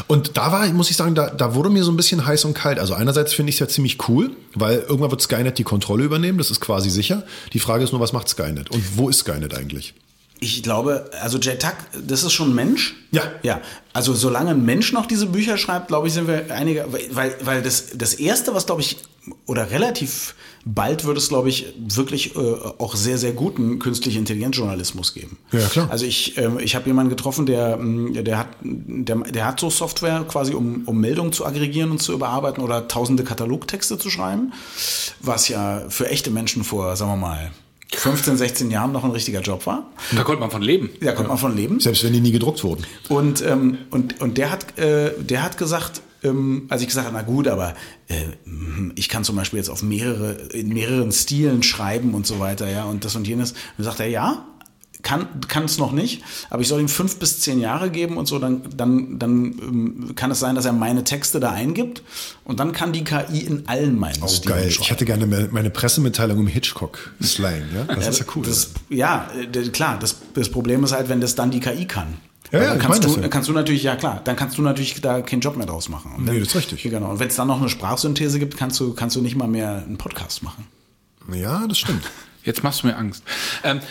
Und da war, muss ich sagen, da, da wurde mir so ein bisschen heiß und kalt. Also einerseits finde ich es ja ziemlich cool, weil irgendwann wird Skynet die Kontrolle übernehmen, das ist quasi sicher. Die Frage ist nur, was macht Skynet und wo ist Skynet eigentlich? Ich glaube, also Jay Tuck, das ist schon ein Mensch. Ja. Ja. Also solange ein Mensch noch diese Bücher schreibt, glaube ich, sind wir einige, weil, weil das, das erste, was glaube ich, oder relativ bald wird es, glaube ich, wirklich äh, auch sehr, sehr guten künstliche Intelligenzjournalismus geben. Ja, klar. Also ich, ähm, ich habe jemanden getroffen, der, mh, der, hat, der, der hat so Software quasi, um, um Meldungen zu aggregieren und zu überarbeiten oder tausende Katalogtexte zu schreiben, was ja für echte Menschen vor, sagen wir mal, 15, 16 Jahren noch ein richtiger Job war. Da konnte man von leben. Da kommt man von leben. Selbst wenn die nie gedruckt wurden. Und, ähm, und, und der hat, äh, der hat gesagt, ähm, als ich gesagt habe, na gut, aber äh, hm, ich kann zum Beispiel jetzt auf mehrere, in mehreren Stilen schreiben und so weiter, ja, und das und jenes. Und dann sagt er, ja, kann kann es noch nicht, aber ich soll ihm fünf bis zehn Jahre geben und so, dann, dann, dann ähm, kann es sein, dass er meine Texte da eingibt und dann kann die KI in allen meinen Oh, Stilen geil. schreiben. Ich hatte gerne me- meine Pressemitteilung im Hitchcock-Slang. Ja? Das ist ja cool. Das, ja, äh, klar, das, das Problem ist halt, wenn das dann die KI kann. Ja, ja, dann kannst, du, ja. kannst du natürlich, ja klar, dann kannst du natürlich da keinen Job mehr draus machen. Und Nee, wenn- das ist richtig. Genau. Und wenn es dann noch eine Sprachsynthese gibt, kannst du, kannst du nicht mal mehr einen Podcast machen. ja, das stimmt. Jetzt machst du mir Angst. Ähm,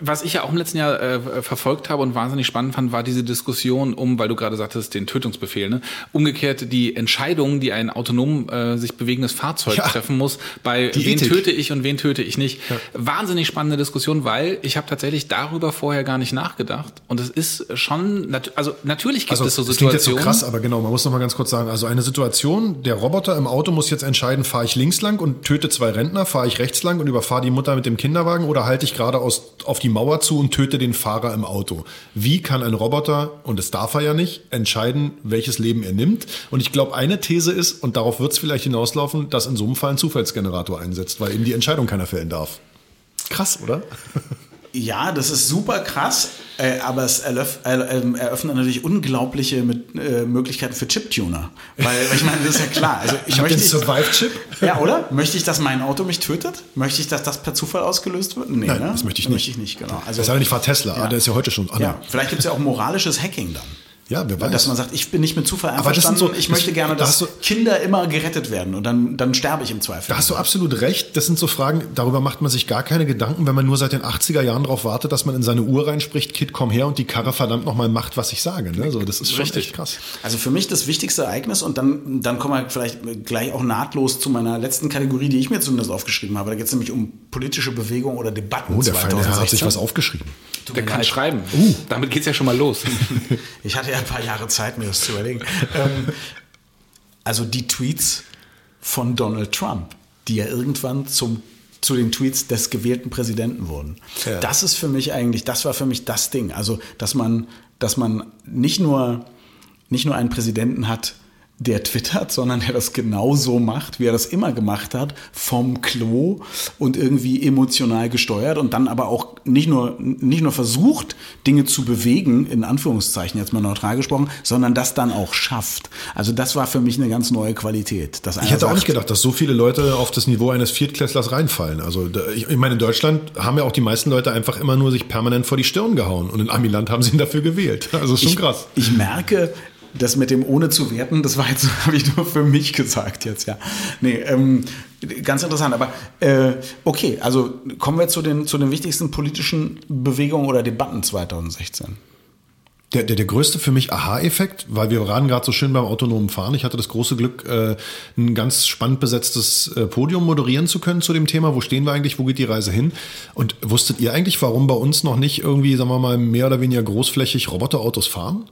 was ich ja auch im letzten Jahr äh, verfolgt habe und wahnsinnig spannend fand, war diese Diskussion um, weil du gerade sagtest, den Tötungsbefehl. Ne? Umgekehrt die Entscheidung, die ein autonom äh, sich bewegendes Fahrzeug Ja. treffen muss, bei Die wen Ethik. töte ich und wen töte ich nicht. Wahnsinnig spannende Diskussion, weil ich habe tatsächlich darüber vorher gar nicht nachgedacht. Und es ist schon, nat also natürlich gibt Also, es so das klingt jetzt so Situationen. krass, aber genau, man muss noch mal ganz kurz sagen, also eine Situation, der Roboter im Auto muss jetzt entscheiden, fahre ich links lang und töte zwei Rentner, fahre ich rechts lang und überfahre die Mutter mit dem Kinderwagen oder halte ich geradeaus auf die Mauer zu und töte den Fahrer im Auto. Wie kann ein Roboter, und das darf er ja nicht, entscheiden, welches Leben er nimmt? Und ich glaube, eine These ist, und darauf wird es vielleicht hinauslaufen, dass in so einem Fall ein Zufallsgenerator einsetzt, weil eben die Entscheidung keiner fällen darf. Krass, oder? Ja, das ist super krass, äh, aber es eröff, äh, eröffnet natürlich unglaubliche mit, äh, Möglichkeiten für Chiptuner. Weil, ich meine, das ist ja klar. Also ich, Ich habe den möchte Survive-Chip. Ja, oder? Möchte ich, dass mein Auto mich tötet? Möchte ich, dass das per Zufall ausgelöst wird? Nee, Nein, ne? das möchte ich nicht. Möchte ich nicht, genau. Also, Das heißt, ich fahre Tesla, aber der ist ja heute schon. Ah, ja, vielleicht gibt es ja auch moralisches Hacking dann. Ja, wer weiß. Dass man sagt, ich bin nicht mit Zufall Aber das sind einverstanden, so- ich das- möchte gerne, da dass hast du- Kinder immer gerettet werden und dann, dann sterbe ich im Zweifel. Da hast du absolut recht. Das sind so Fragen, darüber macht man sich gar keine Gedanken, wenn man nur seit den 80er Jahren darauf wartet, dass man in seine Uhr reinspricht, Kid, komm her und die Karre verdammt nochmal macht, was ich sage. Ne? So, das ist schon Richtig. echt krass. Also für mich das wichtigste Ereignis und dann, dann kommen wir vielleicht gleich auch nahtlos zu meiner letzten Kategorie, die ich mir zumindest aufgeschrieben habe. Da geht es nämlich um politische Bewegung oder Debatten Oh, der feine Herr hat sich 2016. was aufgeschrieben. Der kann leid. schreiben. Damit geht's ja schon mal los. *laughs* Ich hatte ja ein paar Jahre Zeit, mir das zu überlegen. ähm, also die Tweets von Donald Trump, die ja irgendwann zum, zu den Tweets des gewählten Präsidenten wurden. Ja. Das ist für mich eigentlich, das war für mich das Ding. Also, dass man, dass man nicht nur, nicht nur einen Präsidenten hat, der twittert, sondern der das genauso macht, wie er das immer gemacht hat, vom Klo und irgendwie emotional gesteuert und dann aber auch nicht nur, nicht nur versucht, Dinge zu bewegen, in Anführungszeichen jetzt mal neutral gesprochen, sondern das dann auch schafft. Also das war für mich eine ganz neue Qualität. Ich hätte auch nicht gedacht, dass so viele Leute auf das Niveau eines Viertklässlers reinfallen. Also ich meine, in Deutschland haben ja auch die meisten Leute einfach immer nur sich permanent vor die Stirn gehauen. Und in Amiland haben sie ihn dafür gewählt. Also ist schon ich, krass. Ich merke, das mit dem ohne zu werten, das war jetzt, *laughs* habe ich nur für mich gesagt jetzt, ja. Nee, ähm, ganz interessant. Aber äh, okay, also kommen wir zu den, zu den wichtigsten politischen Bewegungen oder Debatten 2016. Der, der, der größte für mich Aha-Effekt, weil wir waren gerade so schön beim autonomen Fahren. Ich hatte das große Glück, äh, ein ganz spannend besetztes äh, Podium moderieren zu können zu dem Thema. Wo stehen wir eigentlich? Wo geht die Reise hin? Und wusstet ihr eigentlich, warum bei uns noch nicht irgendwie, sagen wir mal, mehr oder weniger großflächig Roboterautos fahren?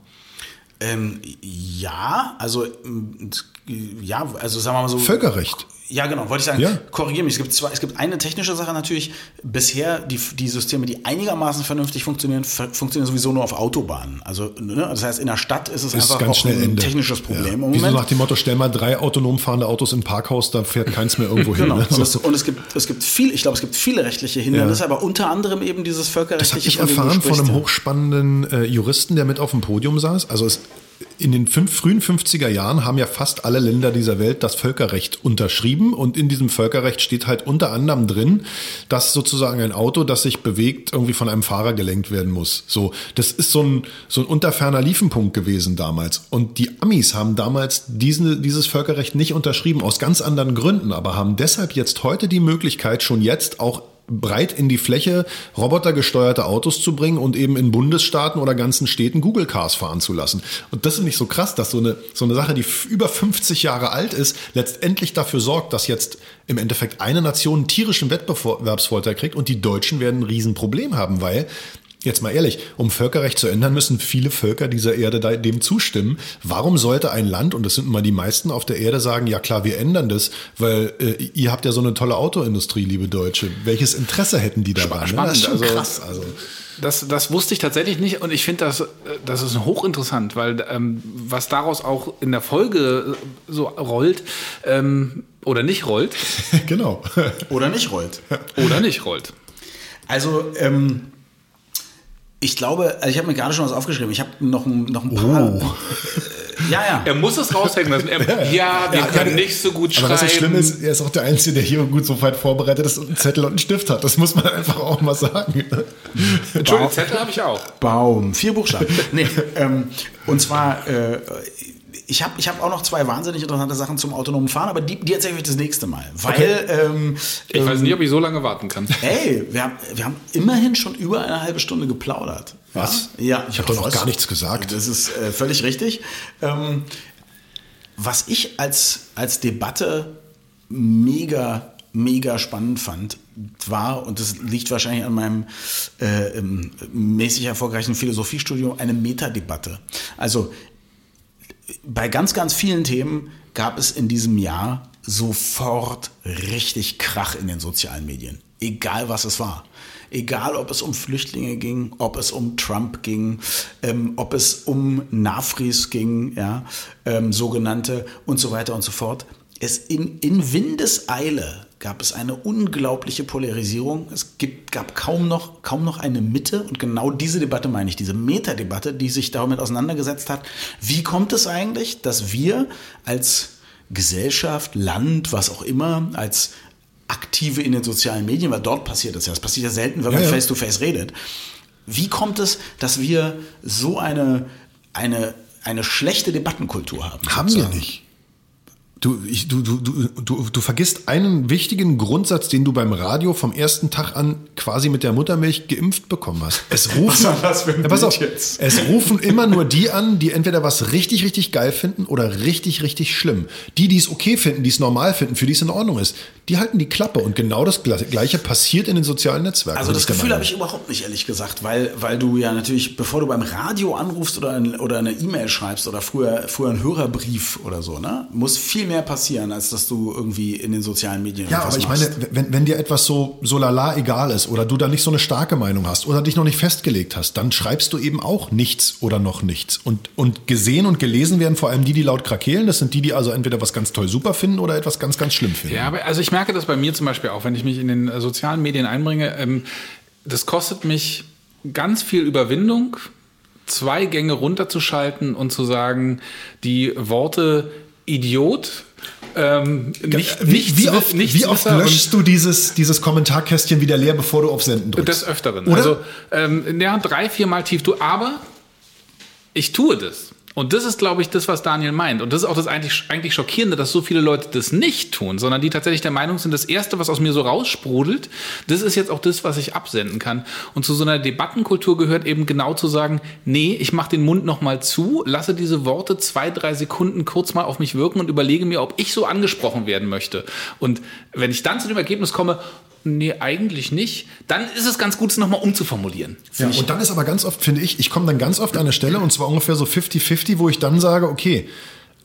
Ähm, ja, also ähm, ja, also sagen wir mal so. Völkerrecht. Ja, genau, wollte ich sagen. Ja. Korrigiere mich. Es gibt, zwei, es gibt eine technische Sache natürlich. Bisher, die, die Systeme, die einigermaßen vernünftig funktionieren, funktionieren sowieso nur auf Autobahnen. Also, ne, das heißt, in der Stadt ist es Ist einfach auch ein Ende. technisches Problem Ja. im Wie so Moment. nach dem Motto, stell mal drei autonom fahrende Autos im Parkhaus, da fährt keins mehr irgendwo hin. Genau. Ne? Und, es, und es gibt, es gibt viel, ich glaube, es gibt viele rechtliche Hindernisse, Ja. aber unter anderem eben dieses Das habe völkerrechtliche. ich erfahren von einem hochspannenden äh, Juristen, der mit auf dem Podium saß. Also es, in den fünf, frühen 50er Jahren haben ja fast alle Länder dieser Welt das Völkerrecht unterschrieben und in diesem Völkerrecht steht halt unter anderem drin, dass sozusagen ein Auto, das sich bewegt, irgendwie von einem Fahrer gelenkt werden muss. So, das ist so ein, so ein unterferner Liefenpunkt gewesen damals. Und die Amis haben damals diesen, dieses Völkerrecht nicht unterschrieben, aus ganz anderen Gründen, aber haben deshalb jetzt heute die Möglichkeit, schon jetzt auch breit in die Fläche robotergesteuerte Autos zu bringen und eben in Bundesstaaten oder ganzen Städten Google Cars fahren zu lassen. Und das ist nicht so krass, dass so eine, so eine Sache, die über 50 Jahre alt ist, letztendlich dafür sorgt, dass jetzt im Endeffekt eine Nation einen tierischen Wettbewerbsvorteil kriegt und die Deutschen werden ein Riesenproblem haben, weil Jetzt mal ehrlich, um Völkerrecht zu ändern, müssen viele Völker dieser Erde dem zustimmen. Warum sollte ein Land, und das sind mal die meisten auf der Erde, sagen, ja klar, wir ändern das, weil äh, ihr habt ja so eine tolle Autoindustrie, liebe Deutsche. Welches Interesse hätten die daran? ne? Spannend, Das ist schon also- krass. Also. Das, das wusste ich tatsächlich nicht und ich finde das, äh, das ist hochinteressant, weil ähm, was daraus auch in der Folge äh, so rollt ähm, oder nicht rollt *laughs* genau. Oder nicht rollt. oder nicht rollt. Also, ähm, ich glaube, also ich habe mir gerade schon was aufgeschrieben. Ich habe noch, ein- noch ein paar. Oh. Äh, ja, ja. Er muss es raushängen lassen. Er, *laughs* ja, wir Ja, können ja, nicht so gut Aber schreiben. was das Schlimme ist, er ist auch der Einzige, der hier gut so weit vorbereitet ist und einen Zettel und einen Stift hat. Das muss man einfach auch mal sagen. *laughs* Entschuldigung, Zettel habe ich auch. Baum. Vier Buchstaben. nee, ähm, und zwar, äh, ich habe ich hab auch noch zwei wahnsinnig interessante Sachen zum autonomen Fahren, aber die, die erzähle ich euch das nächste Mal. Weil, ähm, Ich weiß nicht, ob ich so lange warten kann. Ey, wir haben, wir haben immerhin schon über eine halbe Stunde geplaudert. Was? Ja, Ich hab doch noch was? gar nichts gesagt. Das ist äh, völlig richtig. Ähm, was ich als, als Debatte mega, mega spannend fand, war, und das liegt wahrscheinlich an meinem äh, ähm, mäßig erfolgreichen Philosophiestudium, eine Metadebatte. Also bei ganz, ganz vielen Themen gab es in diesem Jahr sofort richtig Krach in den sozialen Medien. Egal was es war. Egal, ob es um Flüchtlinge ging, ob es um Trump ging, ähm, ob es um Nafris ging, ja, ähm, sogenannte und so weiter und so fort. Es in, in Windeseile gab es eine unglaubliche Polarisierung. Es gibt, gab kaum noch, kaum noch eine Mitte. Und genau diese Debatte meine ich, diese Metadebatte, die sich damit auseinandergesetzt hat. Wie kommt es eigentlich, dass wir als Gesellschaft, Land, was auch immer, als Aktive in den sozialen Medien, weil dort passiert es ja. Es passiert ja selten, wenn man Ja, ja. face-to-face redet. Wie kommt es, dass wir so eine, eine eine schlechte Debattenkultur haben. Haben sozusagen. wir nicht. Du, ich, du, du, du, du, du vergisst einen wichtigen Grundsatz, den du beim Radio vom ersten Tag an quasi mit der Muttermilch geimpft bekommen hast. Es rufen, Was war das für ein ja, pass auf, jetzt? es rufen immer nur die an, die entweder was richtig, richtig geil finden oder richtig, richtig schlimm. Die, die es okay finden, die es normal finden, für die es in Ordnung ist, die halten die Klappe. Und genau das Gleiche passiert in den sozialen Netzwerken. Also das Gefühl habe ich überhaupt nicht, ehrlich gesagt, weil, weil du ja natürlich, bevor du beim Radio anrufst oder, ein, oder eine E-Mail schreibst oder früher, früher einen Hörerbrief oder so, ne, muss viel mehr passieren, als dass du irgendwie in den sozialen Medien Ja, aber ich machst. meine, wenn, wenn dir etwas so, so lala egal ist oder du da nicht so eine starke Meinung hast oder dich noch nicht festgelegt hast, dann schreibst du eben auch nichts oder noch nichts. Und, und gesehen und gelesen werden vor allem die, die laut krakeelen. Das sind die, die also entweder was ganz toll super finden oder etwas ganz, ganz schlimm finden. Ja, aber also ich merke das bei mir zum Beispiel auch, wenn ich mich in den äh, sozialen Medien einbringe. Ähm, das kostet mich ganz viel Überwindung, zwei Gänge runterzuschalten und zu sagen, die Worte Idiot. Ähm, nicht, wie, nichts, wie oft, nichts wie oft löschst du dieses, dieses Kommentarkästchen wieder leer, bevor du auf Senden drückst? Des Öfteren. Oder? Also ähm, ja, drei, viermal tief du. Aber ich tue das. Und das ist, glaube ich, das, was Daniel meint. Und das ist auch das eigentlich, eigentlich Schockierende, dass so viele Leute das nicht tun, sondern die tatsächlich der Meinung sind, das Erste, was aus mir so raussprudelt, das ist jetzt auch das, was ich absenden kann. Und zu so einer Debattenkultur gehört eben genau zu sagen, nee, ich mache den Mund nochmal zu, lasse diese Worte zwei, drei Sekunden kurz mal auf mich wirken und überlege mir, ob ich so angesprochen werden möchte. Und wenn ich dann zu dem Ergebnis komme, nee, eigentlich nicht, dann ist es ganz gut, es nochmal umzuformulieren. Ja, und dann ist aber ganz oft, finde ich, ich komme dann ganz oft an eine Stelle, und zwar ungefähr so 50-50, wo ich dann sage, okay,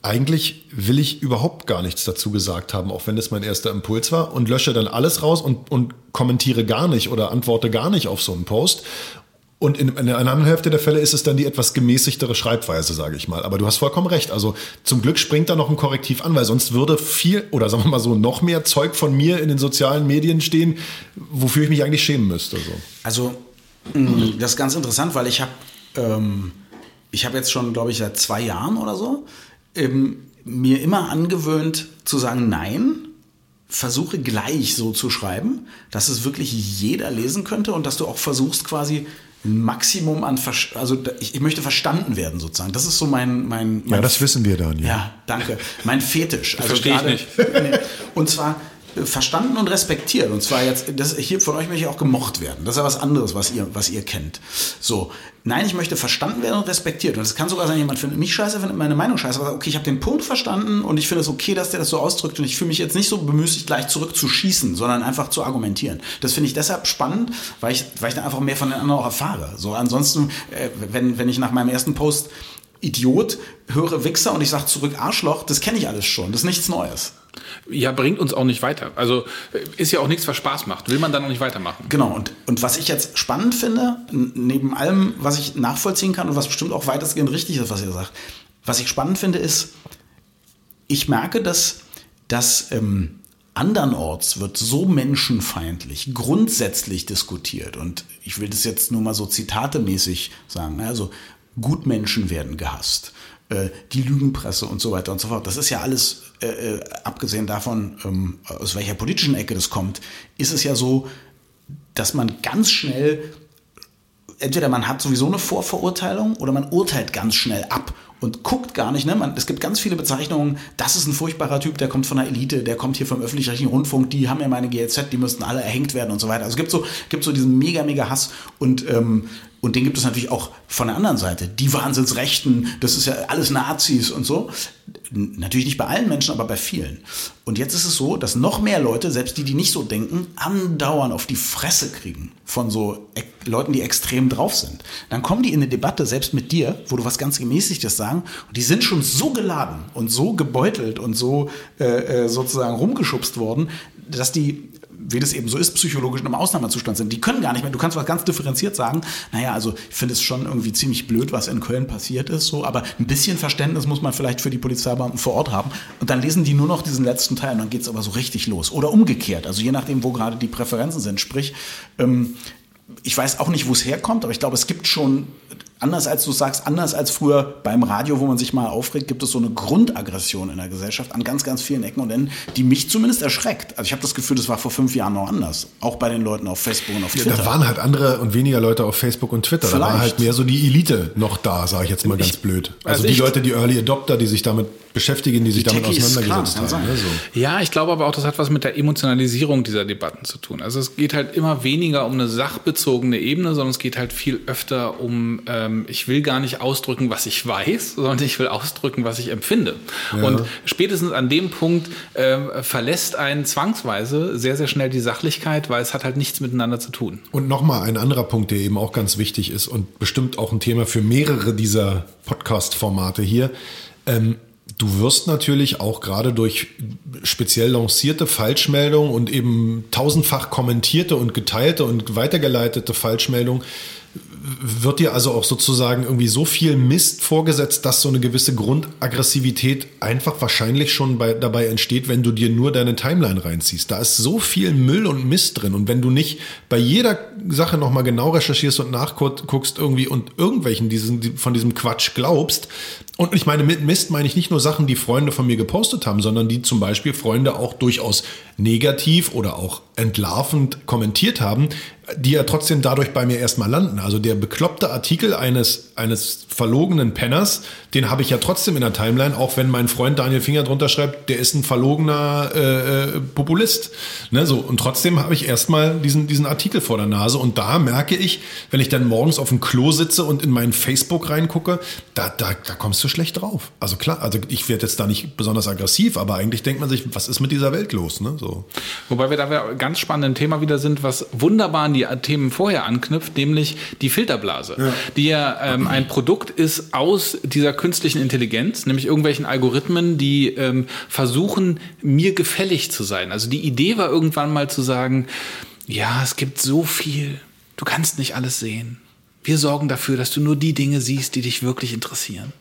eigentlich will ich überhaupt gar nichts dazu gesagt haben, auch wenn das mein erster Impuls war, und lösche dann alles raus und, und kommentiere gar nicht oder antworte gar nicht auf so einen Post. Und in, in einer anderen Hälfte der Fälle ist es dann die etwas gemäßigtere Schreibweise, sage ich mal. Aber du hast vollkommen recht. Also zum Glück springt da noch ein Korrektiv an, weil sonst würde viel oder sagen wir mal so noch mehr Zeug von mir in den sozialen Medien stehen, wofür ich mich eigentlich schämen müsste. So. Also, mh, das ist ganz interessant, weil ich habe ähm, ich habe jetzt schon, glaube ich, seit zwei Jahren oder so ähm, mir immer angewöhnt zu sagen, nein, versuche gleich so zu schreiben, dass es wirklich jeder lesen könnte und dass du auch versuchst quasi Maximum an, Ver also ich, ich möchte verstanden werden sozusagen. Das ist so mein, mein, mein Ja, das wissen wir, Daniel. ja, danke. Mein Fetisch. *laughs* Also Verstehe ich nicht. *laughs* Nee. Und zwar verstanden und respektiert. Und zwar jetzt, das, hier von euch möchte ich auch gemocht werden. Das ist ja was anderes, was ihr, was ihr kennt. So. Nein, ich möchte verstanden werden und respektiert. Und es kann sogar sein, jemand findet mich scheiße, findet meine Meinung scheiße. Aber okay, ich habe den Punkt verstanden und ich finde es okay, dass der das so ausdrückt. Und ich fühle mich jetzt nicht so bemüßigt, gleich zurückzuschießen, sondern einfach zu argumentieren. Das finde ich deshalb spannend, weil ich, weil ich dann einfach mehr von den anderen auch erfahre. So, ansonsten, äh, wenn, wenn ich nach meinem ersten Post Idiot, höre Wichser und ich sage zurück Arschloch, das kenne ich alles schon. Das ist nichts Neues. Ja, bringt uns auch nicht weiter. Also äh, ist ja auch nichts, was Spaß macht. Will man dann auch nicht weitermachen. Genau, und, und was ich jetzt spannend finde, neben allem, was ich nachvollziehen kann und was bestimmt auch weitestgehend richtig ist, was ihr sagt, was ich spannend finde, ist, ich merke, dass, dass ähm, andernorts wird so menschenfeindlich grundsätzlich diskutiert. Und ich will das jetzt nur mal so zitatemäßig sagen. ne? Also Gutmenschen werden gehasst. Äh, Die Lügenpresse und so weiter und so fort. Das ist ja alles, äh, äh, abgesehen davon, ähm, aus welcher politischen Ecke das kommt, ist es ja so, dass man ganz schnell entweder man hat sowieso eine Vorverurteilung oder man urteilt ganz schnell ab und guckt gar nicht. Ne? Man, es gibt ganz viele Bezeichnungen, das ist ein furchtbarer Typ, der kommt von der Elite, der kommt hier vom öffentlich-rechtlichen Rundfunk, die haben ja meine GLZ, die müssten alle erhängt werden und so weiter. Also es gibt so, gibt so diesen mega, mega Hass und, ähm, und den gibt es natürlich auch von der anderen Seite. Die Wahnsinnsrechten, das ist ja alles Nazis und so. Natürlich nicht bei allen Menschen, aber bei vielen. Und jetzt ist es so, dass noch mehr Leute, selbst die, die nicht so denken, andauernd auf die Fresse kriegen von so Leuten, die extrem drauf sind. Dann kommen die in eine Debatte, selbst mit dir, wo du was ganz Gemäßigtes sagen, und die sind schon so geladen und so gebeutelt und so äh, äh, sozusagen rumgeschubst worden, dass die wie das eben so ist, psychologisch in einem Ausnahmezustand sind. Die können gar nicht mehr, du kannst was ganz differenziert sagen, naja, also ich finde es schon irgendwie ziemlich blöd, was in Köln passiert ist, so, aber ein bisschen Verständnis muss man vielleicht für die Polizeibeamten vor Ort haben. Und dann lesen die nur noch diesen letzten Teil und dann geht es aber so richtig los. Oder umgekehrt, also je nachdem, wo gerade die Präferenzen sind. Sprich, ähm, ich weiß auch nicht, wo es herkommt, aber ich glaube, es gibt schon anders als du sagst, anders als früher beim Radio, wo man sich mal aufregt, gibt es so eine Grundaggression in der Gesellschaft an ganz, ganz vielen Ecken und Enden, die mich zumindest erschreckt. Also ich habe das Gefühl, das war vor fünf Jahren noch anders. Auch bei den Leuten auf Facebook und auf Twitter. Ja, da waren halt andere und weniger Leute auf Facebook und Twitter. Vielleicht. Da war halt mehr so die Elite noch da, sage ich jetzt mal ganz ich, blöd. Also, also die Leute, die Early Adopter, die sich damit beschäftigen, die sich die damit auseinandergesetzt klar, haben. Ne, so. Ja, ich glaube aber auch, das hat was mit der Emotionalisierung dieser Debatten zu tun. Also es geht halt immer weniger um eine sachbezogene Ebene, sondern es geht halt viel öfter um, ähm, ich will gar nicht ausdrücken, was ich weiß, sondern ich will ausdrücken, was ich empfinde. Ja. Und spätestens an dem Punkt äh, verlässt einen zwangsweise sehr, sehr schnell die Sachlichkeit, weil es hat halt nichts miteinander zu tun. Und nochmal ein anderer Punkt, der eben auch ganz wichtig ist und bestimmt auch ein Thema für mehrere dieser Podcast-Formate hier. Ähm, Du wirst natürlich auch gerade durch speziell lancierte Falschmeldungen und eben tausendfach kommentierte und geteilte und weitergeleitete Falschmeldungen wird dir also auch sozusagen irgendwie so viel Mist vorgesetzt, dass so eine gewisse Grundaggressivität einfach wahrscheinlich schon bei, dabei entsteht, wenn du dir nur deine Timeline reinziehst. Da ist so viel Müll und Mist drin. Und wenn du nicht bei jeder Sache nochmal genau recherchierst und nachguckst irgendwie und irgendwelchen diesen, von diesem Quatsch glaubst, und ich meine, mit Mist meine ich nicht nur Sachen, die Freunde von mir gepostet haben, sondern die zum Beispiel Freunde auch durchaus negativ oder auch entlarvend kommentiert haben, die ja trotzdem dadurch bei mir erstmal landen. Also der bekloppte Artikel eines, eines verlogenen Penners, den habe ich ja trotzdem in der Timeline, auch wenn mein Freund Daniel Finger drunter schreibt, der ist ein verlogener äh, äh, Populist. Ne, so, und trotzdem habe ich erstmal diesen, diesen Artikel vor der Nase. Und da merke ich, wenn ich dann morgens auf dem Klo sitze und in meinen Facebook reingucke, da, da, da kommst du schlecht drauf. Also klar, also ich werde jetzt da nicht besonders aggressiv, aber eigentlich denkt man sich, was ist mit dieser Welt los? Ne? So. Wobei wir da ganz spannenden Thema wieder sind, was wunderbar an die Themen vorher anknüpft, nämlich die Filterblase, ja. die ja ähm, ein Produkt ist aus dieser künstlichen Intelligenz, nämlich irgendwelchen Algorithmen, die ähm, versuchen, mir gefällig zu sein. Also die Idee war irgendwann mal zu sagen, ja, es gibt so viel, du kannst nicht alles sehen. Wir sorgen dafür, dass du nur die Dinge siehst, die dich wirklich interessieren.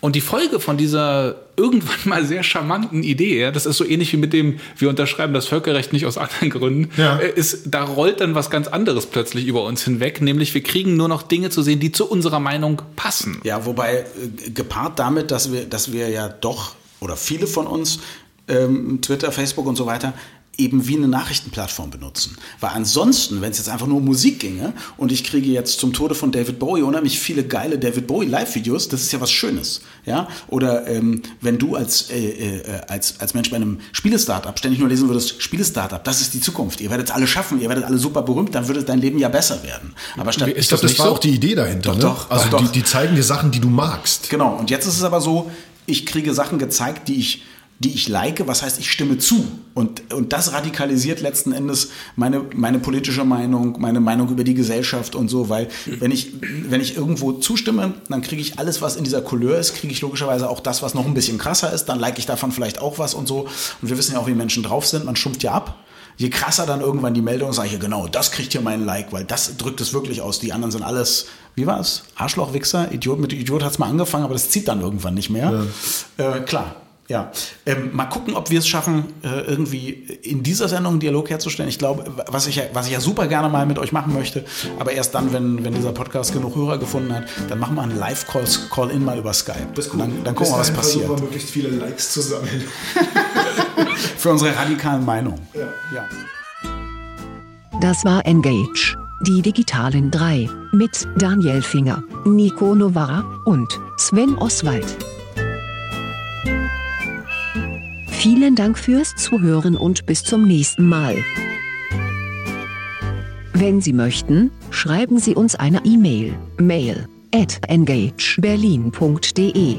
Und die Folge von dieser irgendwann mal sehr charmanten Idee, ja, das ist so ähnlich wie mit dem, wir unterschreiben das Völkerrecht nicht aus anderen Gründen, ja. Äh, ist, da rollt dann was ganz anderes plötzlich über uns hinweg, nämlich wir kriegen nur noch Dinge zu sehen, die zu unserer Meinung passen. Ja, wobei äh, gepaart damit, dass wir, dass wir ja doch, oder viele von uns, ähm, Twitter, Facebook und so weiter, eben wie eine Nachrichtenplattform benutzen. Weil ansonsten, wenn es jetzt einfach nur um Musik ginge und ich kriege jetzt zum Tode von David Bowie unheimlich viele geile David Bowie Live-Videos, das ist ja was Schönes. Ja? Oder ähm, wenn du als, äh, äh, als, als Mensch bei einem Spiele-Startup ständig nur lesen würdest, Spiele-Startup, das ist die Zukunft. Ihr werdet es alle schaffen, ihr werdet alle super berühmt, dann würde dein Leben ja besser werden. Aber statt ich glaube, das, das war so? auch die Idee dahinter. Doch, ne? doch, also doch, die, die zeigen dir Sachen, die du magst. Genau. Und jetzt ist es aber so, ich kriege Sachen gezeigt, die ich die ich like, was heißt, ich stimme zu. Und, und das radikalisiert letzten Endes meine, meine politische Meinung, meine Meinung über die Gesellschaft und so, weil wenn ich, wenn ich irgendwo zustimme, dann kriege ich alles, was in dieser Couleur ist, kriege ich logischerweise auch das, was noch ein bisschen krasser ist, dann like ich davon vielleicht auch was und so. Und wir wissen ja auch, wie Menschen drauf sind, man schumpft ja ab. Je krasser dann irgendwann die Meldung, sage ich, genau, das kriegt hier meinen Like, weil das drückt es wirklich aus. Die anderen sind alles, wie war es? Arschloch, Wichser, Idiot, mit Idiot hat es mal angefangen, aber das zieht dann irgendwann nicht mehr. Ja. Äh, klar, ja, ähm, mal gucken, ob wir es schaffen, äh, irgendwie in dieser Sendung einen Dialog herzustellen. Ich glaube, was ich, ja, was ich ja super gerne mal mit euch machen möchte, aber erst dann, wenn, wenn dieser Podcast genug Hörer gefunden hat, dann machen wir einen Live-Call-In mal über Skype. Das Dann, dann gucken wir, was passiert. Wir möglichst viele Likes zu sammeln. *laughs* Für unsere radikalen Meinungen. Ja. ja. Das war Engage, die digitalen drei, mit Daniel Finger, Nico Novara und Sven Oswald. Vielen Dank fürs Zuhören und bis zum nächsten Mal. Wenn Sie möchten, schreiben Sie uns eine E-Mail, mail at engageberlin.de.